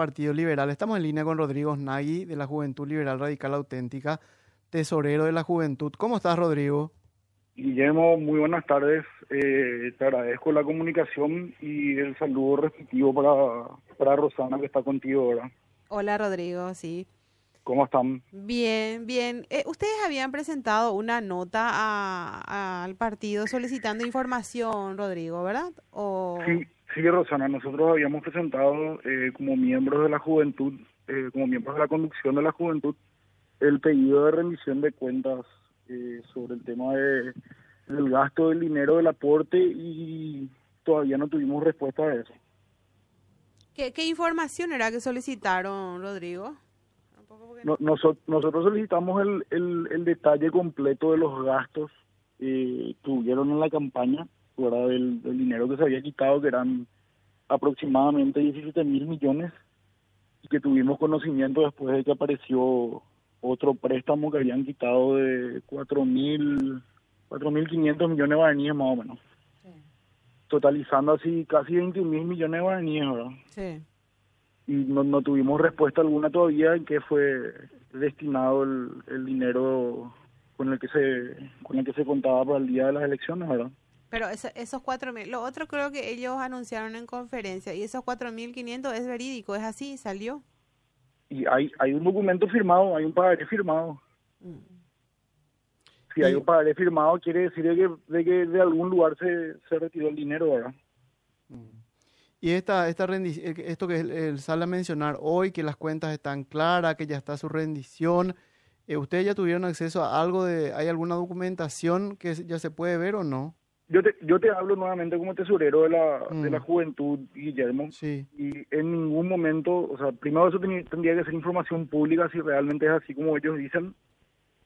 Partido Liberal. Estamos en línea con Rodrigo Nagui de la Juventud Liberal Radical Auténtica, tesorero de la Juventud. ¿Cómo estás, Rodrigo? Guillermo, muy buenas tardes. Eh, te agradezco la comunicación y el saludo respectivo para, para Rosana que está contigo ahora. Hola, Rodrigo, sí. ¿Cómo están? Bien, bien. Eh, ustedes habían presentado una nota al partido solicitando información, Rodrigo, ¿verdad? O... Sí, sí, Rosana. Nosotros habíamos presentado eh, como miembros de la juventud, eh, como miembros de la conducción de la juventud, el pedido de rendición de cuentas sobre el tema de, del gasto del dinero del aporte y todavía no tuvimos respuesta a eso. ¿Qué, qué información era que solicitaron, Rodrigo? nosotros solicitamos el, el, detalle completo de los gastos eh, que hubieron en la campaña, fuera del, dinero que se había quitado, que eran aproximadamente 17 mil millones, y que tuvimos conocimiento después de que apareció otro préstamo que habían quitado de 4 mil, 4.500 millones de guaraníes más o menos. Totalizando así casi 21 mil millones de guaraníes, ¿verdad? Sí y no, no tuvimos respuesta alguna todavía en qué fue destinado el, el dinero con el que se con el que se contaba para el día de las elecciones, ¿verdad? Pero esos cuatro mil, lo otro creo que ellos anunciaron en conferencia y esos cuatro mil quinientos es verídico, es así, salió. Y hay hay un documento firmado, hay un pagaré firmado. Mm. Si hay un pagaré firmado quiere decir de que de, que de algún lugar se, se retiró el dinero, ¿verdad? Mm. Y esta, esta eh, esto que él sale a mencionar hoy, que las cuentas están claras, que ya está su rendición, eh, ¿ustedes ya tuvieron acceso a algo de, hay alguna documentación que ya se puede ver o no? Yo te, yo te hablo nuevamente como tesorero de la, de la mm. juventud, Guillermo, sí. y en ningún momento, o sea, primero eso tendría que ser información pública si realmente es así como ellos dicen,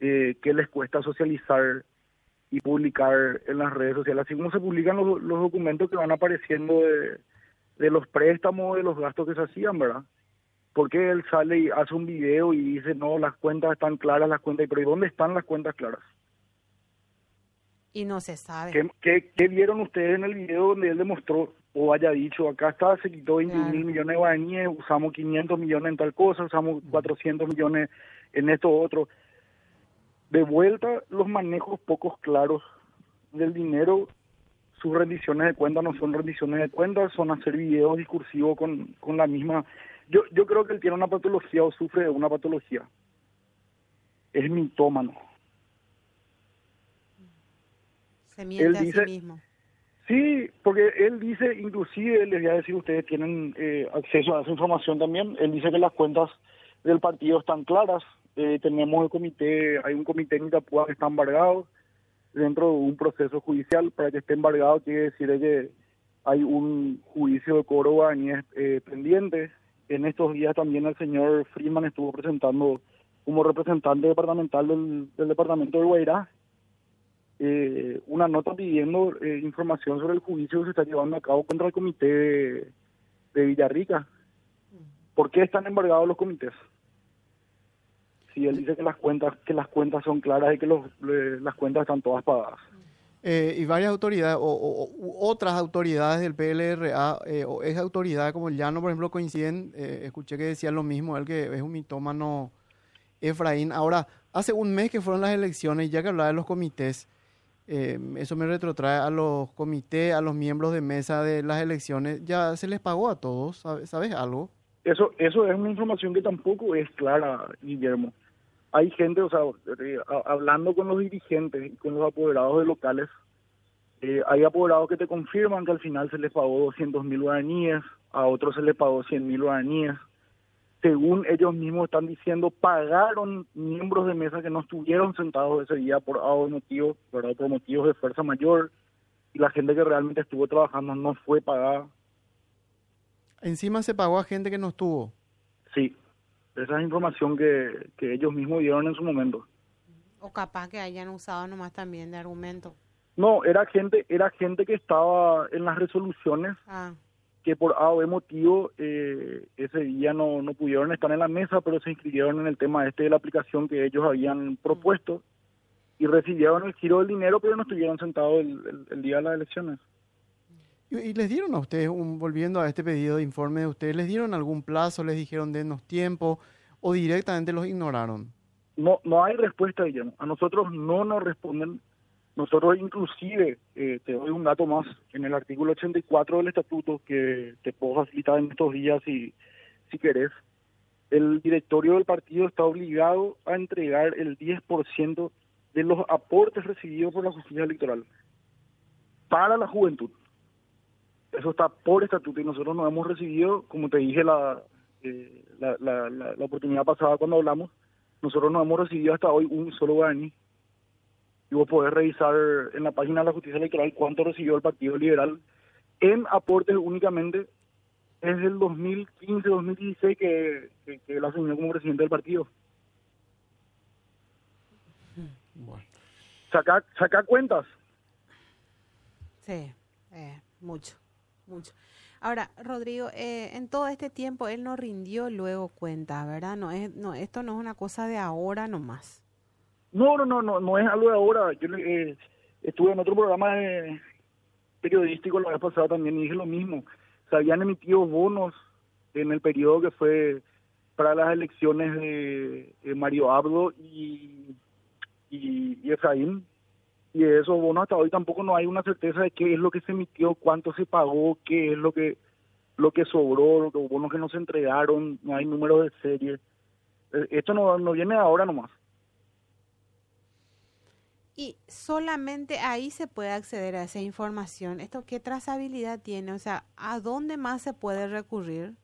eh, que les cuesta socializar y publicar en las redes sociales, así como se publican los, los documentos que van apareciendo de de los préstamos, de los gastos que se hacían, ¿verdad? Porque él sale y hace un video y dice, no, las cuentas están claras, las cuentas, pero ¿y dónde están las cuentas claras? Y no se sabe. ¿Qué, qué, vieron ustedes en el video donde él demostró o haya dicho, acá está, se quitó 20 mil millones de guaraníes, usamos 500 millones en tal cosa, usamos 400 millones en esto otro? De vuelta, los manejos pocos claros del dinero sus rendiciones de cuentas no son rendiciones de cuentas, son hacer videos discursivos con, con la misma... Yo, yo creo que él tiene una patología o sufre de una patología. Es mitómano. Se miente a sí mismo. Sí, porque él dice, inclusive, les voy a decir, ustedes tienen eh, acceso a esa información también, él dice que las cuentas del partido están claras, eh, tenemos el comité, hay un comité en Itapúa que está embargado, dentro de un proceso judicial para que esté embargado quiere decir que hay un juicio de cobro eh, pendiente. En estos días también el señor Freeman estuvo presentando como representante departamental del, departamento de Guairá eh, una nota pidiendo eh, información sobre el juicio que se está llevando a cabo contra el comité de, Villarrica. ¿Por qué están embargados los comités? si él dice que las cuentas que las cuentas son claras y que los, las cuentas están todas pagadas. Eh, y varias autoridades o, otras autoridades del PLRA eh, o esa autoridad como el Llano, por ejemplo, coinciden, eh, escuché que decían lo mismo, él que es un mitómano Efraín. Ahora, hace un mes que fueron las elecciones, ya que hablaba de los comités, eso me retrotrae a los comités, a los miembros de mesa de las elecciones, ¿ya se les pagó a todos? ¿Sabes, ¿sabes algo? Eso, eso es una información que tampoco es clara, Guillermo hay gente, o sea, eh, hablando con los dirigentes y con los apoderados de locales, eh, hay apoderados que te confirman que al final se les pagó 200 mil guaraníes, a otros se les pagó 100 mil guaraníes. Según ellos mismos están diciendo, pagaron miembros de mesa que no estuvieron sentados ese día por motivos, por motivos de fuerza mayor, y la gente que realmente estuvo trabajando no fue pagada. Encima se pagó a gente que no estuvo. Sí, esa es información que, que ellos mismos dieron en su momento. O capaz que hayan usado nomás también de argumento. No, era gente, era gente que estaba en las resoluciones ah. Que por A o motivo eh, ese día no, no pudieron estar en la mesa, pero se inscribieron en el tema este de la aplicación que ellos habían propuesto y recibieron el giro del dinero, pero no estuvieron sentados el, el, día de las elecciones. ¿Y, les dieron a ustedes, un, volviendo a este pedido de informe de ustedes, les dieron algún plazo, les dijeron denos tiempo o directamente los ignoraron? No, no hay respuesta, Guillermo. A nosotros no nos responden. Nosotros inclusive, eh, te doy un dato más, en el artículo 84 del estatuto que te puedo facilitar en estos días si, si querés, el directorio del partido está obligado a entregar el 10% de los aportes recibidos por la justicia electoral para la juventud. Eso está por estatuto y nosotros no hemos recibido, como te dije la, eh, la, la, la, oportunidad pasada cuando hablamos, nosotros no hemos recibido hasta hoy un solo guaraní. Y vos podés revisar en la página de la justicia electoral cuánto recibió el Partido Liberal en aportes únicamente es el 2015-2016 que, que, que él asumió como presidente del partido. Bueno. Saca, saca cuentas. Sí, eh, mucho, mucho. Ahora, Rodrigo, eh, en todo este tiempo él no rindió luego cuenta, ¿verdad? No es, no, esto no es una cosa de ahora nomás. No, no, no, no, no es algo de ahora. Yo eh, estuve en otro programa periodístico la vez pasada también y dije lo mismo se habían emitido bonos en el periodo que fue para las elecciones de, Mario Abdo y, y, Efraín. Y de esos bonos hasta hoy tampoco no hay una certeza de qué es lo que se emitió, cuánto se pagó, qué es lo que lo que sobró, los bonos que no se entregaron, no hay números de serie. Eh, esto no, no viene ahora nomás. Y solamente ahí se puede acceder a esa información. ¿Esto qué trazabilidad tiene? O sea, ¿a dónde más se puede recurrir?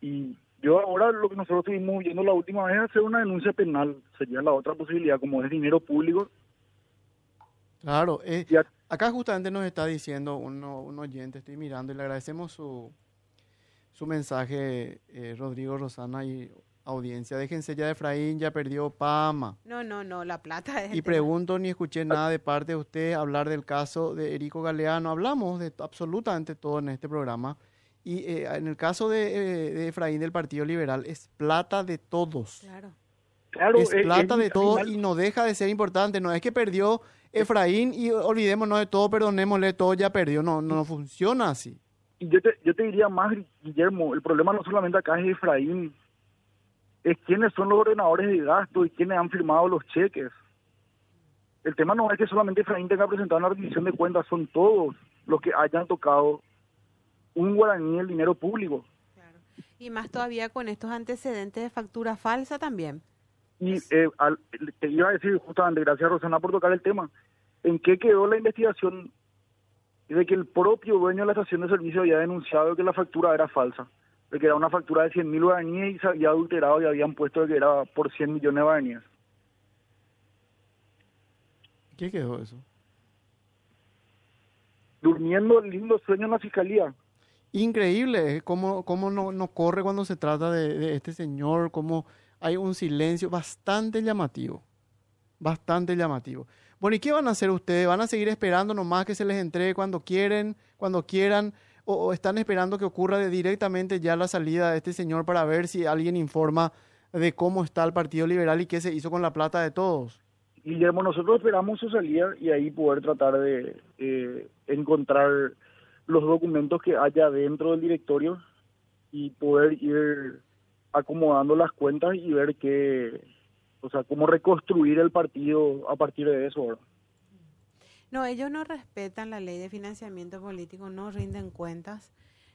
Y yo ahora lo que nosotros estuvimos viendo la última vez es hacer una denuncia penal. Sería la otra posibilidad, como es dinero público. Claro, eh, acá justamente nos está diciendo un, oyente, estoy mirando y le agradecemos su, su mensaje, eh, Rodrigo Rosana, y audiencia. Déjense ya de Efraín, ya perdió Pama. No, no, no, la plata es. Y pregunto, ni escuché nada de parte de usted hablar del caso de Erico Galeano. Hablamos de absolutamente todo en este programa. Y eh, en el caso de, eh, de, Efraín del Partido Liberal, es plata de todos. Claro. Claro, es eh, plata de todos y no deja de ser importante. No es que perdió Efraín y olvidémonos de todo, perdonémosle, todo ya perdió. No, no funciona así. Y yo te, yo te diría más, Guillermo, el problema no solamente acá es Efraín, es quiénes son los ordenadores de gasto y quiénes han firmado los cheques. El tema no es que solamente Efraín tenga presentado una rendición de cuentas, son todos los que hayan tocado un guaraní el dinero público. Y más todavía con estos antecedentes de factura falsa también. Y eh, te iba a decir justamente, gracias Rosana por tocar el tema, ¿en qué quedó la investigación de que el propio dueño de la estación de servicio había denunciado que la factura era falsa? De que era una factura de 100 mil guaraníes y se había adulterado y habían puesto que era por 100 millones de guaraníes. ¿Qué quedó eso? Durmiendo el lindo sueño en la fiscalía. Increíble ¿eh? cómo, cómo no, no corre cuando se trata de, de este señor, cómo hay un silencio bastante llamativo. Bastante llamativo. Bueno, ¿y qué van a hacer ustedes? ¿Van a seguir esperando nomás que se les entregue cuando quieren, cuando quieran? O, están esperando que ocurra directamente ya la salida de este señor para ver si alguien informa de cómo está el Partido Liberal y qué se hizo con la plata de todos? Guillermo, nosotros esperamos su salida y ahí poder tratar de eh, encontrar los documentos que haya dentro del directorio y poder ir acomodando las cuentas y ver qué, o sea, cómo reconstruir el partido a partir de eso. No, ellos no respetan la ley de financiamiento político, no rinden cuentas,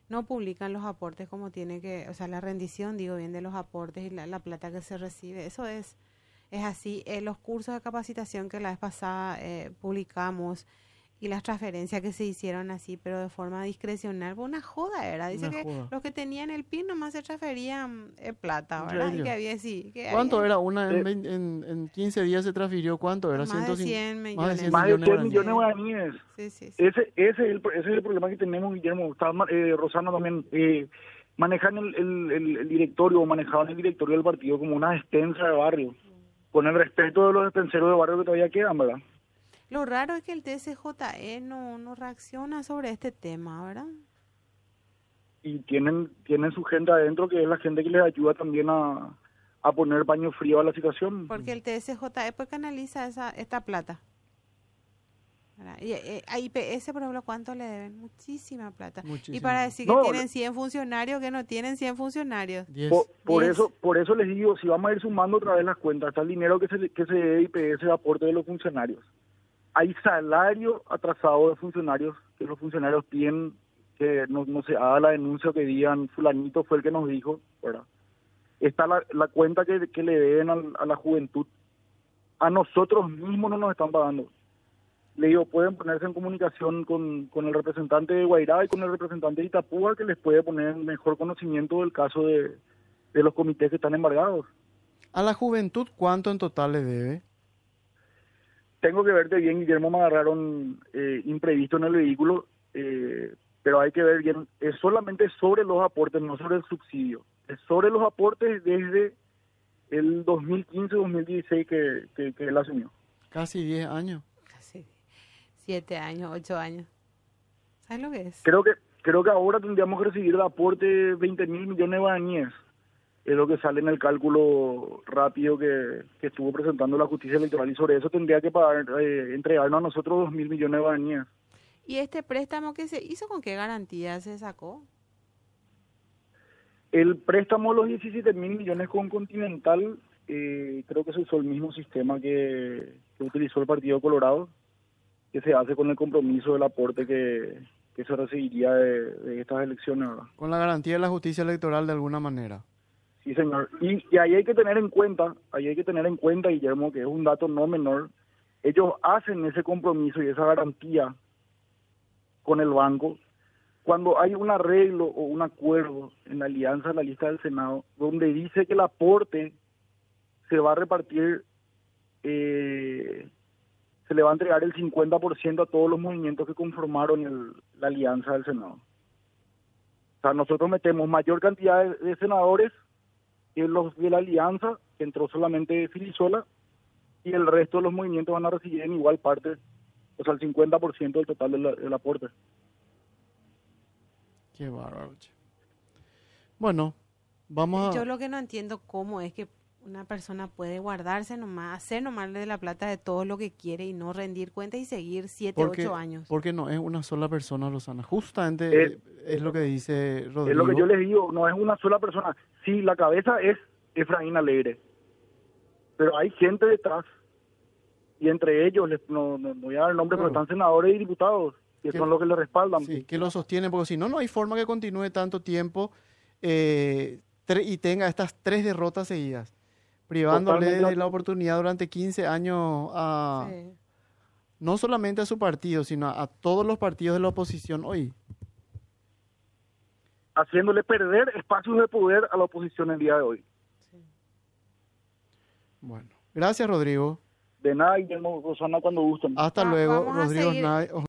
no publican los aportes como tiene que, o sea, la rendición, digo bien, de los aportes y la, plata que se recibe. Eso es, es así. Eh, los cursos de capacitación que la vez pasada eh, publicamos, y las transferencias que se hicieron así, pero de forma discrecional, fue una joda, era. Dice que los que tenían el PIN nomás se transferían en eh, plata, ¿verdad? Y que había, sí, ¿Cuánto era? Una en, en, en, 15 días se transfirió, ¿cuánto era? Más de 100 millones. Más de 100 más millones, de 100 millones de guaraníes. Sí, sí, sí. Ese, ese, es el, ese es el problema que tenemos, Guillermo. Estaba, eh, Rosana también, eh, manejan el, el, el, directorio o manejaban el directorio del partido como una extensa de barrio, con el respeto de los despenseros de barrio que todavía quedan, ¿verdad? Lo raro es que el TSJE no, no reacciona sobre este tema, ¿verdad? Y tienen, tienen su gente adentro, que es la gente que les ayuda también a, a poner baño frío a la situación. Porque el TSJE pues canaliza esa, esta plata. ¿verdad? Y, eh, a IPS, por ejemplo, ¿cuánto le deben? Muchísima plata. Y Muchísimo. para decir que No, tienen 100 funcionarios, que no tienen 100 funcionarios. Diez. Por, por Diez. eso por eso les digo, si vamos a ir sumando otra vez las cuentas, está el dinero que se, que se debe IPS de aporte de los funcionarios. Hay salario atrasado de funcionarios que los funcionarios tienen, que no, no se haga la denuncia que digan, fulanito fue el que nos dijo, ¿verdad? Está la, la cuenta que, que le deben al- a la juventud. A nosotros mismos no nos están pagando. Le digo, pueden ponerse en comunicación con, con el representante de Guairá y con el representante de Itapúa, que les puede poner mejor conocimiento del caso de, de los comités que están embargados. A la juventud, ¿cuánto en total le debe? Tengo que verte bien, Guillermo, me agarraron eh, imprevisto en el vehículo, eh, pero hay que ver bien, es solamente sobre los aportes, no sobre el subsidio. Es sobre los aportes desde el 2015-2016 que, que, que él asumió. Casi 10 años. Casi 7 años, 8 años. ¿Sabes lo que es? Creo que creo que ahora tendríamos que recibir de aporte 20 mil millones de guaraníes. Es lo que sale en el cálculo rápido que, que estuvo presentando la justicia electoral y sobre eso tendría que pagar, eh, entregarnos a nosotros 2 mil millones de guaraníes. ¿Y este préstamo que se hizo con qué garantía se sacó? El préstamo de los 17 mil millones con Continental, eh, creo que se usó el mismo sistema que, que utilizó el Partido Colorado, que se hace con el compromiso del aporte que, que se recibiría de, de estas elecciones. ¿verdad? Con la garantía de la justicia electoral de alguna manera. Sí, señor. Y, ahí hay que tener en cuenta, ahí hay que tener en cuenta, Guillermo, que es un dato no menor. Ellos hacen ese compromiso y esa garantía con el banco cuando hay un arreglo o un acuerdo en la alianza de la lista del Senado donde dice que el aporte se va a repartir, eh, se le va a entregar el 50% a todos los movimientos que conformaron el- la alianza del Senado. O sea, nosotros metemos mayor cantidad de senadores que los de la alianza, que entró solamente Filisola, y el resto de los movimientos van a recibir en igual parte, o sea, el 50% del total del, del aporte. Qué bárbaro. che. Bueno, vamos a... Yo lo que no entiendo cómo es que una persona puede guardarse nomás, hacer nomás de la plata de todo lo que quiere y no rendir cuenta y seguir 7, porque, 8 años. porque no es una sola persona, Rosana. Justamente Eh, es lo que dice Rodrigo. Es lo que yo les digo, no es una sola persona. Sí, la cabeza es Efraín Alegre, pero hay gente detrás, y entre ellos, les- no, no, no voy a dar el nombre, pero están senadores y diputados, que Que- son los que le respaldan. Sí, que lo sostiene, porque si no, no hay forma que continúe tanto tiempo eh, y tenga estas tres derrotas seguidas, privándole Totalmente. de la oportunidad durante 15 años a Sí. no solamente a su partido, sino a, a todos los partidos de la oposición hoy. Haciéndole perder espacios de poder a la oposición el día de hoy. Bueno, gracias Rodrigo. De nada, Guillermo Rosana, cuando gusten. Hasta Va- luego, Rodrigo